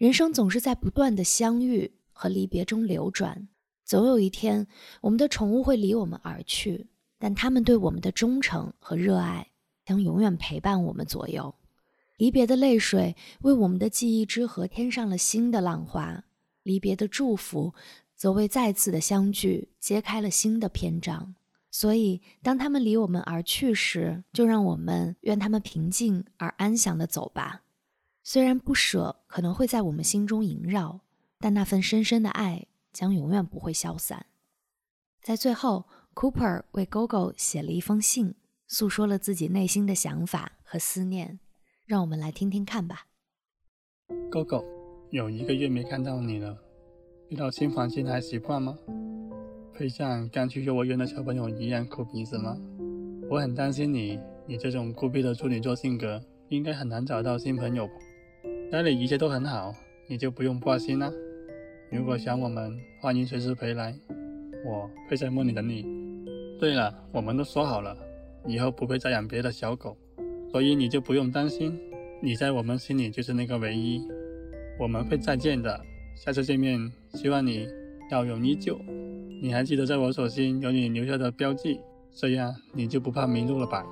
人生总是在不断的相遇和离别中流转，总有一天，我们的宠物会离我们而去，但它们对我们的忠诚和热爱将永远陪伴我们左右。离别的泪水为我们的记忆之河添上了新的浪花，离别的祝福则为再次的相聚揭开了新的篇章。所以，当他们离我们而去时，就让我们愿他们平静而安详地走吧。虽然不舍可能会在我们心中萦绕，但那份深深的爱将永远不会消散。在最后，Cooper 为 Gogo 写了一封信，诉说了自己内心的想法和思念。让我们来听听看吧。Gogo，有一个月没看到你了，遇到新环境还习惯吗？会像刚去幼儿园的小朋友一样哭鼻子吗？我很担心你，你这种孤僻的处女座性格，应该很难找到新朋友。家里一切都很好，你就不用挂心啦。如果想我们，欢迎随时回来，我会在梦里等你。对了，我们都说好了，以后不会再养别的小狗，所以你就不用担心，你在我们心里就是那个唯一。我们会再见的，下次见面，希望你笑容依旧。你还记得在我手心有你留下的标记，这样你就不怕迷路了吧？